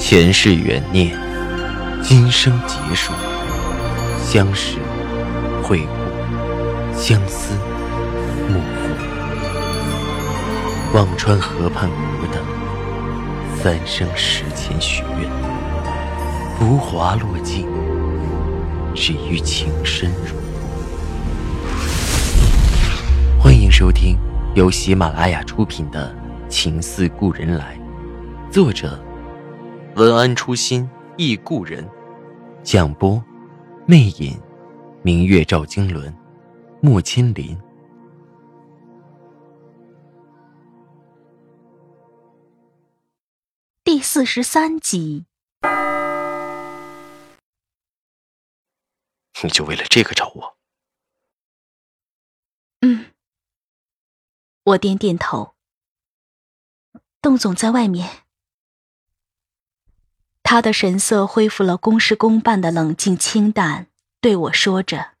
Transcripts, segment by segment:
前世缘孽，今生劫数，相识、会故，相思、幕赋。忘川河畔无等，三生石前许愿，浮华落尽，只余情深入。欢迎收听由喜马拉雅出品的《情似故人来》，作者。文安初心忆故人，蒋波，魅影，明月照经纶，莫千林。第四十三集，你就为了这个找我？嗯，我点点头。邓总在外面。他的神色恢复了公事公办的冷静清淡，对我说着：“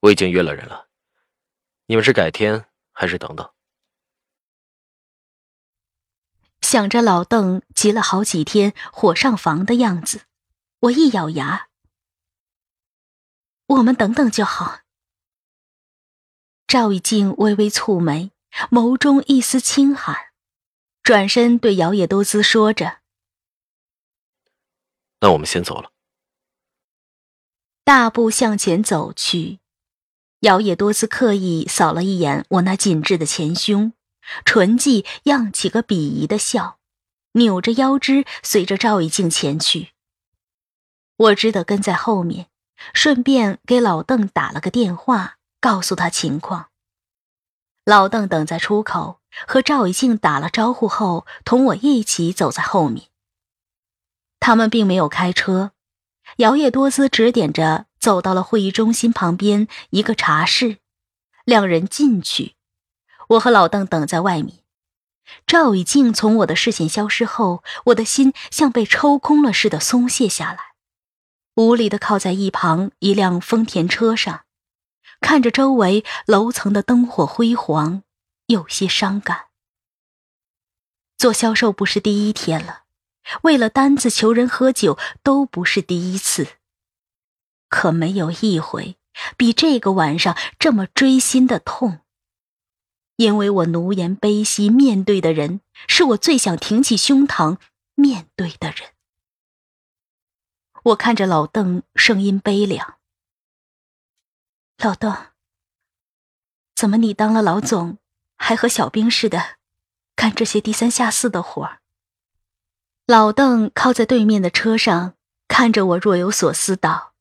我已经约了人了，你们是改天还是等等？”想着老邓急了好几天火上房的样子，我一咬牙：“我们等等就好。”赵以静微微蹙眉，眸中一丝轻寒。转身对姚野多姿说着：“那我们先走了。”大步向前走去，姚野多姿刻意扫了一眼我那紧致的前胸，唇际漾起个鄙夷的笑，扭着腰肢随着赵以静前去。我只得跟在后面，顺便给老邓打了个电话，告诉他情况。老邓等在出口。和赵以静打了招呼后，同我一起走在后面。他们并没有开车，姚叶多姿指点着走到了会议中心旁边一个茶室，两人进去，我和老邓等在外面。赵以静从我的视线消失后，我的心像被抽空了似的松懈下来，无力的靠在一旁一辆丰田车上，看着周围楼层的灯火辉煌。有些伤感。做销售不是第一天了，为了单子求人喝酒都不是第一次，可没有一回比这个晚上这么锥心的痛。因为我奴颜卑膝面对的人，是我最想挺起胸膛面对的人。我看着老邓，声音悲凉：“老邓，怎么你当了老总？”还和小兵似的，干这些低三下四的活。老邓靠在对面的车上，看着我，若有所思道：“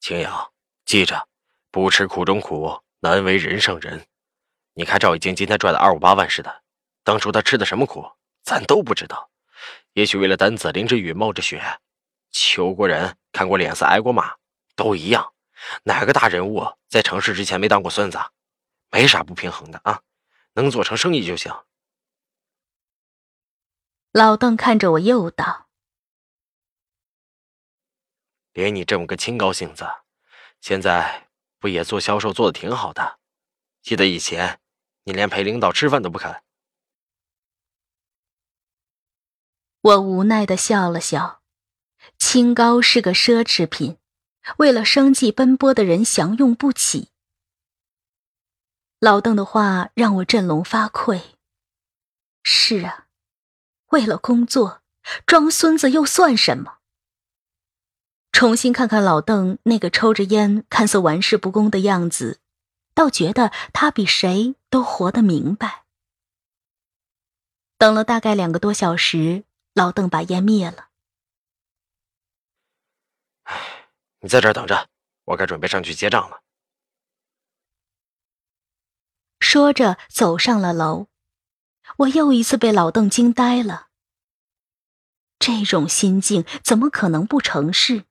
青瑶，记着，不吃苦中苦，难为人上人。你看赵已经今天赚的二五八万似的，当初他吃的什么苦，咱都不知道。也许为了单子，淋着雨，冒着雪，求过人，看过脸色，挨过骂，都一样。哪个大人物在成事之前没当过孙子？”没啥不平衡的啊，能做成生意就行。老邓看着我，又道：“连你这么个清高性子，现在不也做销售做的挺好的？记得以前你连陪领导吃饭都不肯。”我无奈的笑了笑，清高是个奢侈品，为了生计奔波的人享用不起。老邓的话让我振聋发聩。是啊，为了工作，装孙子又算什么？重新看看老邓那个抽着烟、看似玩世不恭的样子，倒觉得他比谁都活得明白。等了大概两个多小时，老邓把烟灭了。你在这儿等着，我该准备上去结账了。说着，走上了楼。我又一次被老邓惊呆了。这种心境怎么可能不成事？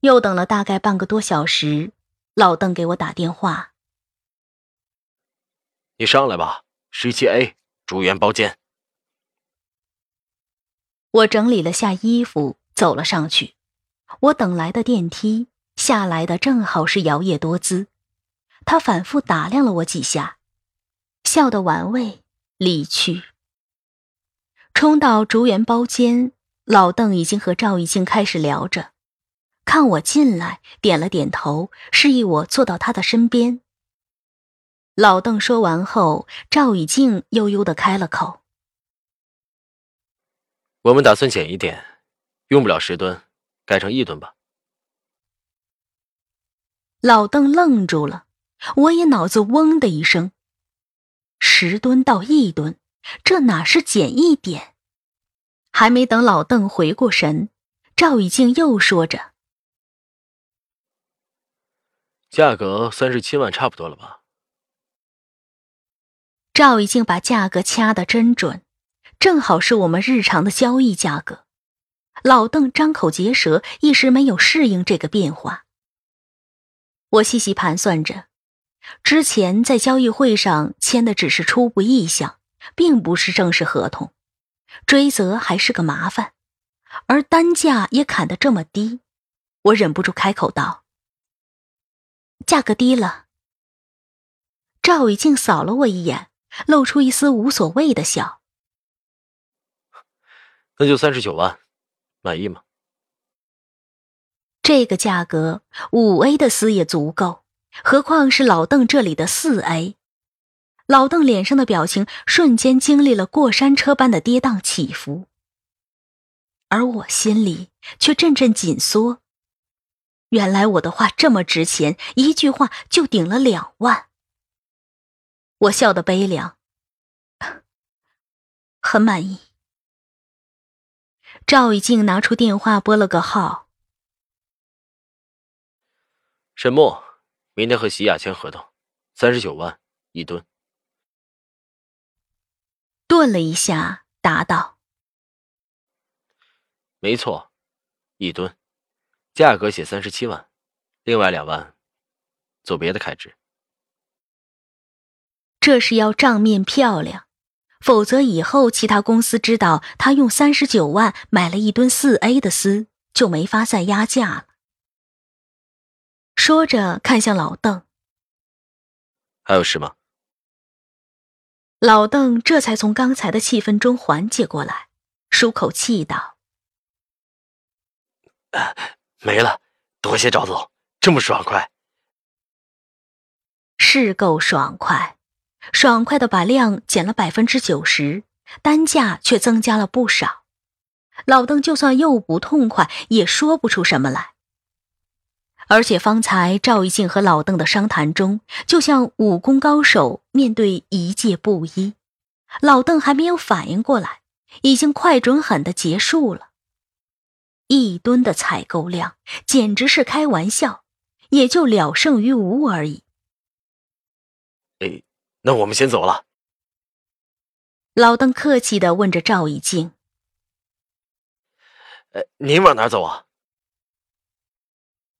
又等了大概半个多小时，老邓给我打电话：“你上来吧，十七 A 住院包间。”我整理了下衣服，走了上去。我等来的电梯下来的正好是摇曳多姿。他反复打量了我几下，笑得玩味，离去。冲到竹园包间，老邓已经和赵一静开始聊着，看我进来，点了点头，示意我坐到他的身边。老邓说完后，赵以静悠悠的开了口：“我们打算减一点，用不了十吨，改成一吨吧。”老邓愣住了，我也脑子嗡的一声。十吨到一吨，这哪是减一点？还没等老邓回过神，赵以静又说着：“价格三十七万，差不多了吧？”赵以静把价格掐得真准，正好是我们日常的交易价格。老邓张口结舌，一时没有适应这个变化。我细细盘算着，之前在交易会上签的只是初步意向，并不是正式合同，追责还是个麻烦，而单价也砍得这么低，我忍不住开口道：“价格低了。”赵雨静扫了我一眼。露出一丝无所谓的笑，那就三十九万，满意吗？这个价格，五 A 的丝也足够，何况是老邓这里的四 A。老邓脸上的表情瞬间经历了过山车般的跌宕起伏，而我心里却阵阵紧缩。原来我的话这么值钱，一句话就顶了两万。我笑得悲凉，很满意。赵以静拿出电话拨了个号：“沈墨，明天和喜雅签合同，三十九万一吨。”顿了一下，答道：“没错，一吨，价格写三十七万，另外两万做别的开支。”这是要账面漂亮，否则以后其他公司知道他用三十九万买了一吨四 A 的丝，就没法再压价了。说着，看向老邓：“还有事吗？”老邓这才从刚才的气氛中缓解过来，舒口气道：“没了，多谢赵总，这么爽快。”是够爽快。爽快的把量减了百分之九十，单价却增加了不少。老邓就算又不痛快，也说不出什么来。而且方才赵一静和老邓的商谈中，就像武功高手面对一介布衣，老邓还没有反应过来，已经快准狠的结束了。一吨的采购量简直是开玩笑，也就了胜于无而已。哎。那我们先走了。老邓客气的问着赵一静：“呃，您往哪走啊？”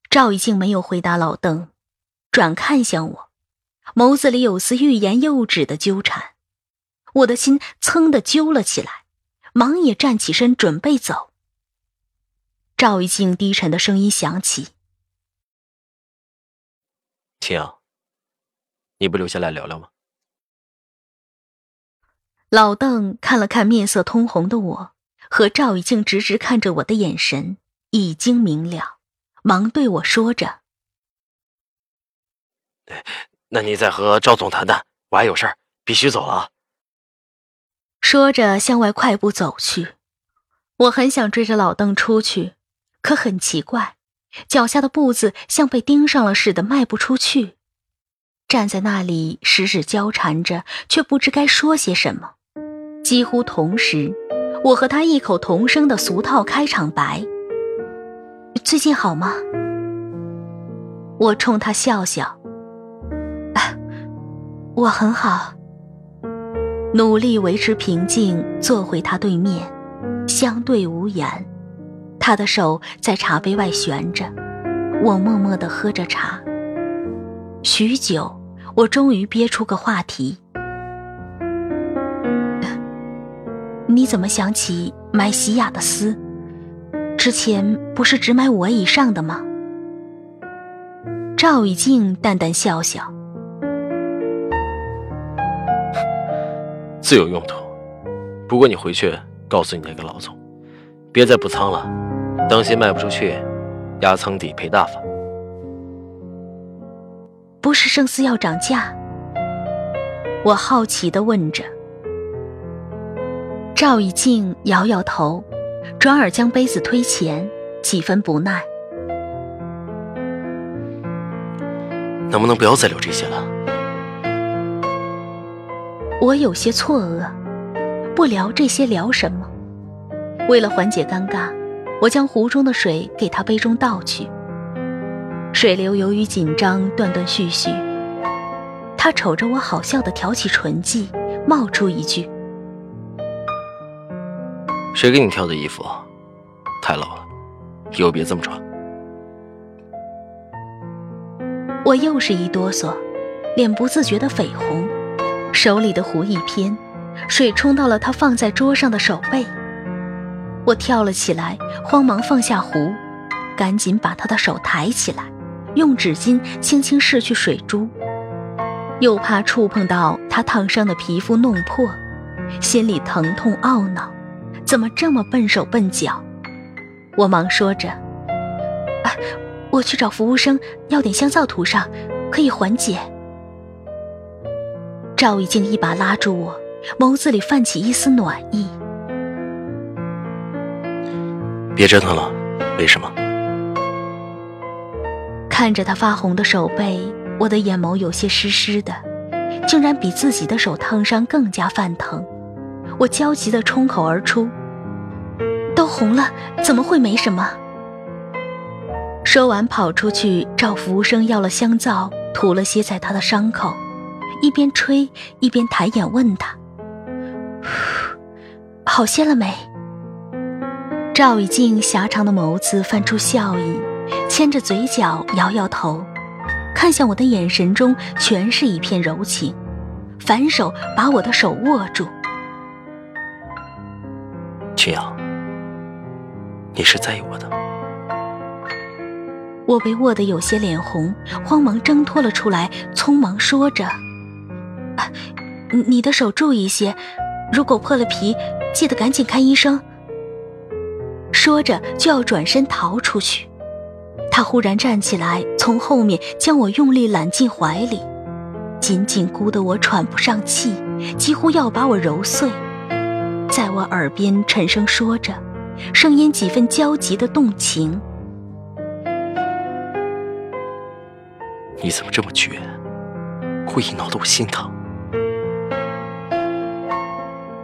赵一静没有回答老邓，转看向我，眸子里有丝欲言又止的纠缠。我的心噌的揪了起来，忙也站起身准备走。赵一静低沉的声音响起：“晴，你不留下来聊聊吗？”老邓看了看面色通红的我，和赵以静直直看着我的眼神已经明了，忙对我说着：“那你再和赵总谈谈，我还有事儿，必须走了。”说着向外快步走去。我很想追着老邓出去，可很奇怪，脚下的步子像被钉上了似的迈不出去，站在那里十指交缠着，却不知该说些什么。几乎同时，我和他异口同声的俗套开场白：“最近好吗？”我冲他笑笑：“我很好。”努力维持平静，坐回他对面，相对无言。他的手在茶杯外悬着，我默默的喝着茶。许久，我终于憋出个话题。你怎么想起买喜雅的丝？之前不是只买五 A 以上的吗？赵以静淡淡笑笑：“自有用途。不过你回去告诉你那个老总，别再补仓了，当心卖不出去，压仓底赔大发。不是生丝要涨价？我好奇的问着。赵以静摇摇头，转而将杯子推前，几分不耐。能不能不要再聊这些了？我有些错愕，不聊这些聊什么？为了缓解尴尬，我将壶中的水给他杯中倒去。水流由于紧张断断续续。他瞅着我，好笑的挑起唇际，冒出一句：“谁给你挑的衣服？太老了，以后别这么穿。”我又是一哆嗦，脸不自觉的绯红，手里的壶一偏，水冲到了他放在桌上的手背。我跳了起来，慌忙放下壶，赶紧把他的手抬起来，用纸巾轻轻拭去水珠，又怕触碰到他烫伤的皮肤弄破，心里疼痛懊恼，怎么这么笨手笨脚？我忙说着：“啊。”我去找服务生要点香皂涂上，可以缓解。赵一静一把拉住我，眸子里泛起一丝暖意。别折腾了，为什么？看着他发红的手背，我的眼眸有些湿湿的，竟然比自己的手烫伤更加泛疼。我焦急的冲口而出：“都红了，怎么会没什么？”说完，跑出去找服务生要了香皂，涂了些在他的伤口，一边吹一边抬眼问他：“好些了没？”赵以静狭长的眸子泛出笑意，牵着嘴角摇摇头，看向我的眼神中全是一片柔情，反手把我的手握住：“秦阳，你是在意我的。”我被握得有些脸红，慌忙挣脱了出来，匆忙说着：“你的手注意些，如果破了皮，记得赶紧看医生。”说着就要转身逃出去，他忽然站起来，从后面将我用力揽进怀里，紧紧箍得我喘不上气，几乎要把我揉碎，在我耳边沉声说着，声音几分焦急的动情。你怎么这么绝？故意闹得我心疼。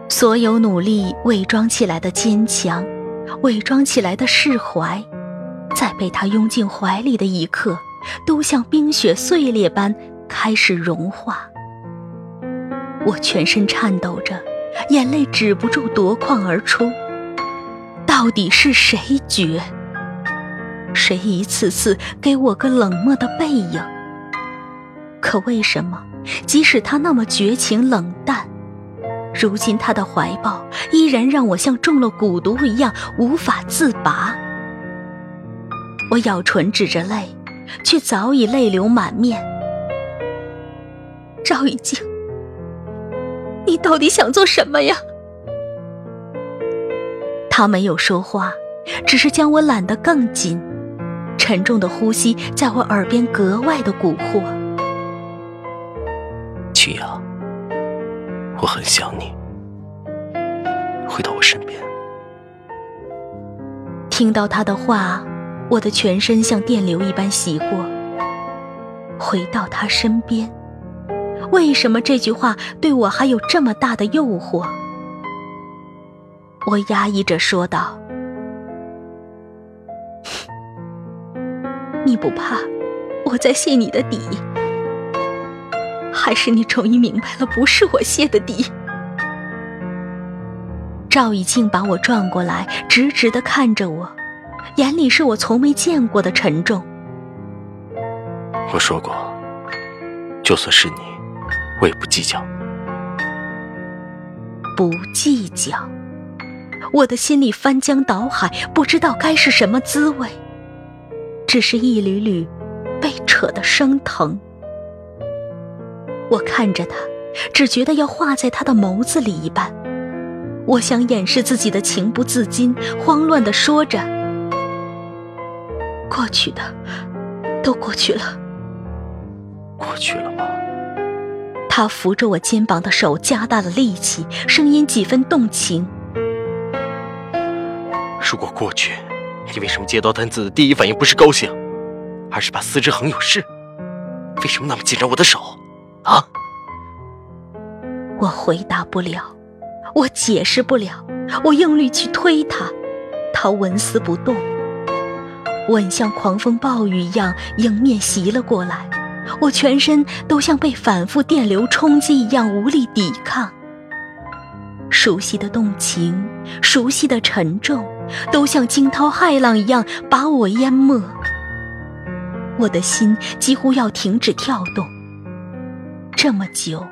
所有努力伪装起来的坚强，伪装起来的释怀，在被他拥进怀里的一刻，都像冰雪碎裂般开始融化。我全身颤抖着，眼泪止不住夺眶而出。到底是谁绝？谁一次次给我个冷漠的背影？可为什么，即使他那么绝情冷淡，如今他的怀抱依然让我像中了蛊毒一样无法自拔？我咬唇止着泪，却早已泪流满面。赵一静，你到底想做什么呀？他没有说话，只是将我揽得更紧，沉重的呼吸在我耳边格外的蛊惑。曲阳，我很想你，回到我身边。听到他的话，我的全身像电流一般袭过。回到他身边，为什么这句话对我还有这么大的诱惑？我压抑着说道：“你不怕我在泄你的底？”还是你终于明白了，不是我泄的底。赵以静把我转过来，直直的看着我，眼里是我从没见过的沉重。我说过，就算是你，我也不计较。不计较，我的心里翻江倒海，不知道该是什么滋味，只是一缕缕被扯得生疼。我看着他，只觉得要化在他的眸子里一般。我想掩饰自己的情不自禁，慌乱地说着：“过去的，都过去了。”过去了吗？他扶着我肩膀的手加大了力气，声音几分动情。如果过去，你为什么接到单子的第一反应不是高兴，而是怕司之恒有事？为什么那么紧张我的手？啊？我回答不了，我解释不了，我用力去推他，他纹丝不动。吻像狂风暴雨一样迎面袭了过来，我全身都像被反复电流冲击一样无力抵抗。熟悉的动情，熟悉的沉重，都像惊涛骇浪一样把我淹没。我的心几乎要停止跳动。这么久，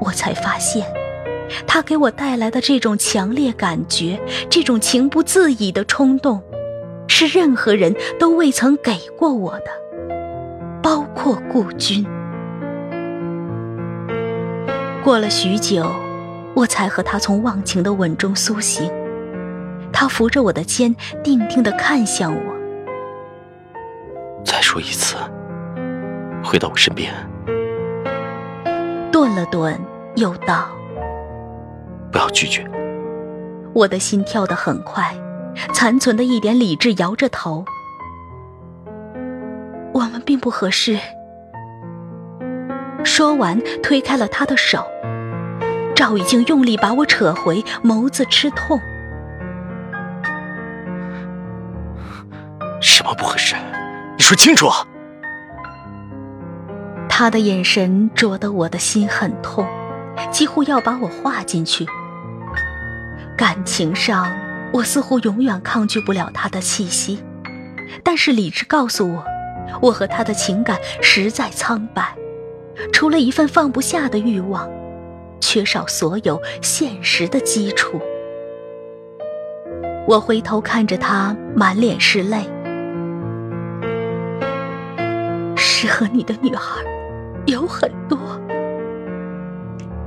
我才发现，他给我带来的这种强烈感觉，这种情不自已的冲动，是任何人都未曾给过我的，包括顾君。过了许久，我才和他从忘情的吻中苏醒。他扶着我的肩，定定地看向我。再说一次，回到我身边。顿了顿，又道：“不要拒绝。”我的心跳得很快，残存的一点理智摇着头。我们并不合适。说完，推开了他的手。赵已经用力把我扯回，眸子吃痛。怎么不合适？你说清楚！他的眼神灼得我的心很痛，几乎要把我化进去。感情上，我似乎永远抗拒不了他的气息，但是理智告诉我，我和他的情感实在苍白，除了一份放不下的欲望，缺少所有现实的基础。我回头看着他，满脸是泪。适合你的女孩有很多，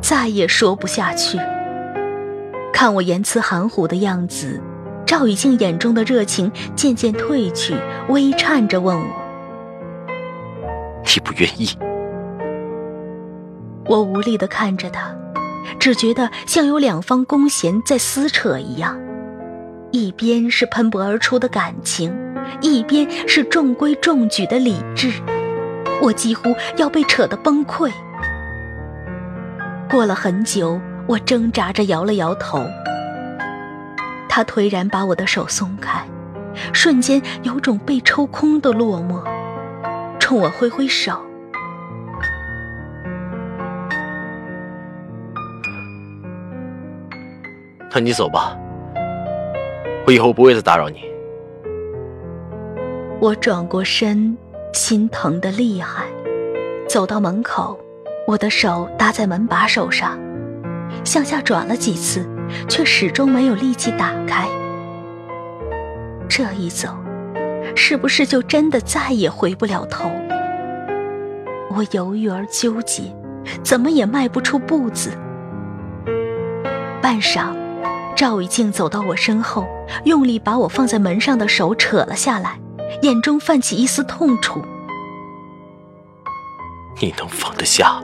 再也说不下去。看我言辞含糊的样子，赵雨静眼中的热情渐渐褪去，微颤着问我：“你不愿意？”我无力的看着他，只觉得像有两方弓弦在撕扯一样，一边是喷薄而出的感情，一边是中规中矩的理智。我几乎要被扯得崩溃。过了很久，我挣扎着摇了摇头。他颓然把我的手松开，瞬间有种被抽空的落寞，冲我挥挥手：“那你走吧，我以后不会再打扰你。”我转过身。心疼的厉害，走到门口，我的手搭在门把手上，向下转了几次，却始终没有力气打开。这一走，是不是就真的再也回不了头？我犹豫而纠结，怎么也迈不出步子。半晌，赵以静走到我身后，用力把我放在门上的手扯了下来。眼中泛起一丝痛楚。你能放得下？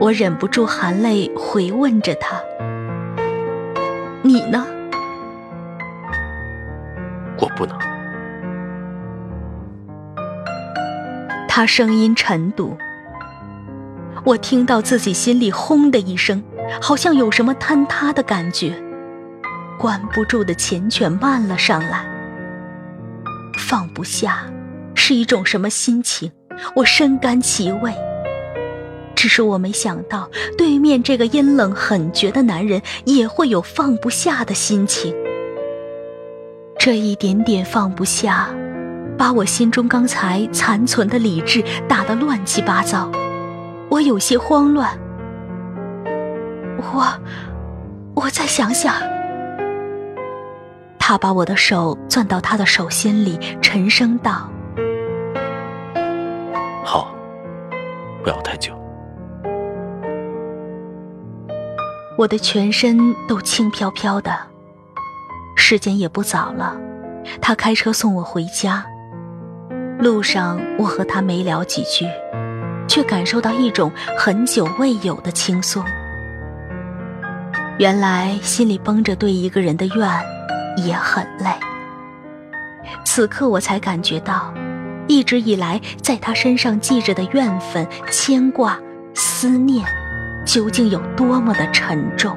我忍不住含泪回问着他：“你呢？”我不能。他声音沉笃。我听到自己心里轰的一声，好像有什么坍塌的感觉。关不住的缱绻漫了上来，放不下，是一种什么心情？我深甘其味。只是我没想到，对面这个阴冷狠绝的男人也会有放不下的心情。这一点点放不下，把我心中刚才残存的理智打得乱七八糟。我有些慌乱。我，我再想想。他把我的手攥到他的手心里，沉声道：“好不要太久。我的全身都轻飘飘的，时间也不早了。他开车送我回家，路上我和他没聊几句，却感受到一种很久未有的轻松。原来心里绷着对一个人的怨也很累。此刻我才感觉到，一直以来在他身上记着的怨愤、牵挂、思念。究竟有多么的沉重？